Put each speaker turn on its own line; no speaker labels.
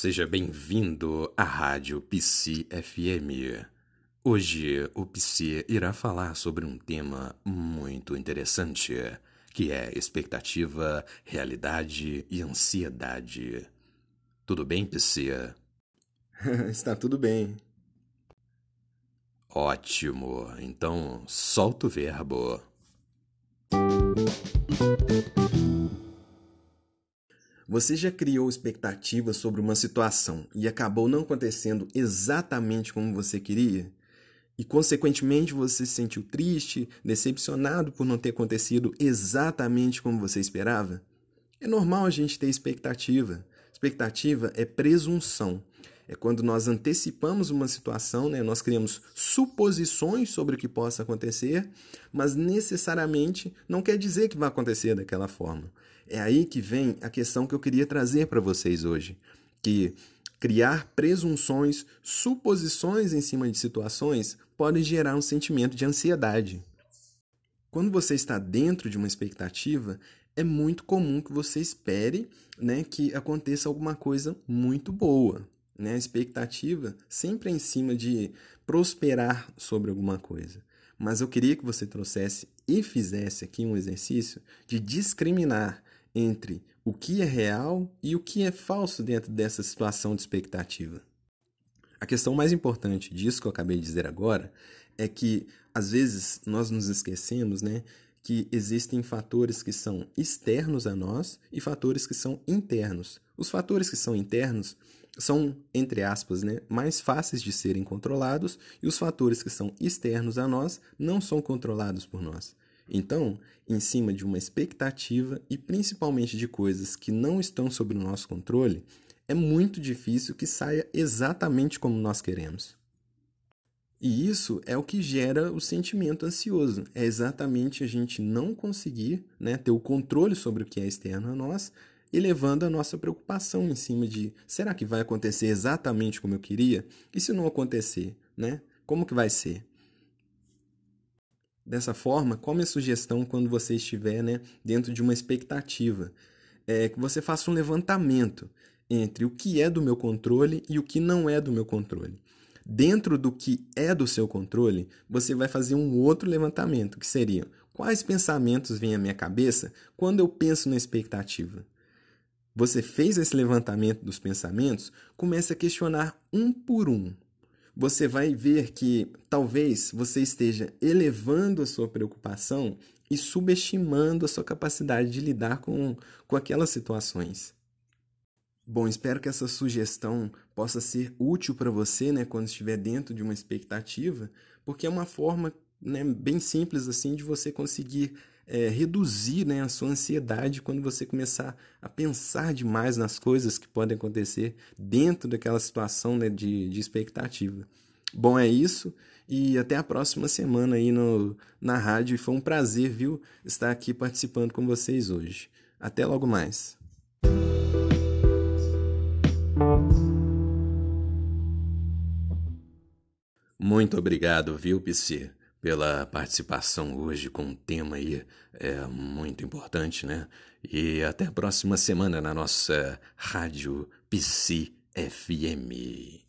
Seja bem-vindo à Rádio Psi FM. Hoje o Psi irá falar sobre um tema muito interessante, que é expectativa, realidade e ansiedade. Tudo bem, Psi?
Está tudo bem.
Ótimo. Então, solta o verbo.
Você já criou expectativas sobre uma situação e acabou não acontecendo exatamente como você queria? E, consequentemente, você se sentiu triste, decepcionado por não ter acontecido exatamente como você esperava? É normal a gente ter expectativa. Expectativa é presunção. É quando nós antecipamos uma situação, né? nós criamos suposições sobre o que possa acontecer, mas necessariamente não quer dizer que vai acontecer daquela forma. É aí que vem a questão que eu queria trazer para vocês hoje, que criar presunções, suposições em cima de situações pode gerar um sentimento de ansiedade. Quando você está dentro de uma expectativa, é muito comum que você espere né, que aconteça alguma coisa muito boa. Né? A expectativa sempre é em cima de prosperar sobre alguma coisa. Mas eu queria que você trouxesse e fizesse aqui um exercício de discriminar entre o que é real e o que é falso dentro dessa situação de expectativa. A questão mais importante disso que eu acabei de dizer agora é que às vezes nós nos esquecemos, né, que existem fatores que são externos a nós e fatores que são internos. Os fatores que são internos são, entre aspas, né, mais fáceis de serem controlados e os fatores que são externos a nós não são controlados por nós. Então, em cima de uma expectativa e principalmente de coisas que não estão sob o nosso controle, é muito difícil que saia exatamente como nós queremos. E isso é o que gera o sentimento ansioso. É exatamente a gente não conseguir né, ter o controle sobre o que é externo a nós, elevando a nossa preocupação em cima de será que vai acontecer exatamente como eu queria? E se não acontecer, né? Como que vai ser? Dessa forma, qual a minha sugestão quando você estiver né, dentro de uma expectativa? É que você faça um levantamento entre o que é do meu controle e o que não é do meu controle. Dentro do que é do seu controle, você vai fazer um outro levantamento, que seria quais pensamentos vêm à minha cabeça quando eu penso na expectativa. Você fez esse levantamento dos pensamentos, comece a questionar um por um você vai ver que talvez você esteja elevando a sua preocupação e subestimando a sua capacidade de lidar com, com aquelas situações. Bom, espero que essa sugestão possa ser útil para você né, quando estiver dentro de uma expectativa, porque é uma forma né, bem simples assim de você conseguir é, reduzir né, a sua ansiedade quando você começar a pensar demais nas coisas que podem acontecer dentro daquela situação né, de, de expectativa. Bom, é isso. E até a próxima semana aí no, na rádio. E foi um prazer, viu, estar aqui participando com vocês hoje. Até logo mais.
Muito obrigado, viu, Psy? Pela participação hoje com um tema aí é, muito importante, né? E até a próxima semana na nossa Rádio Psi FM.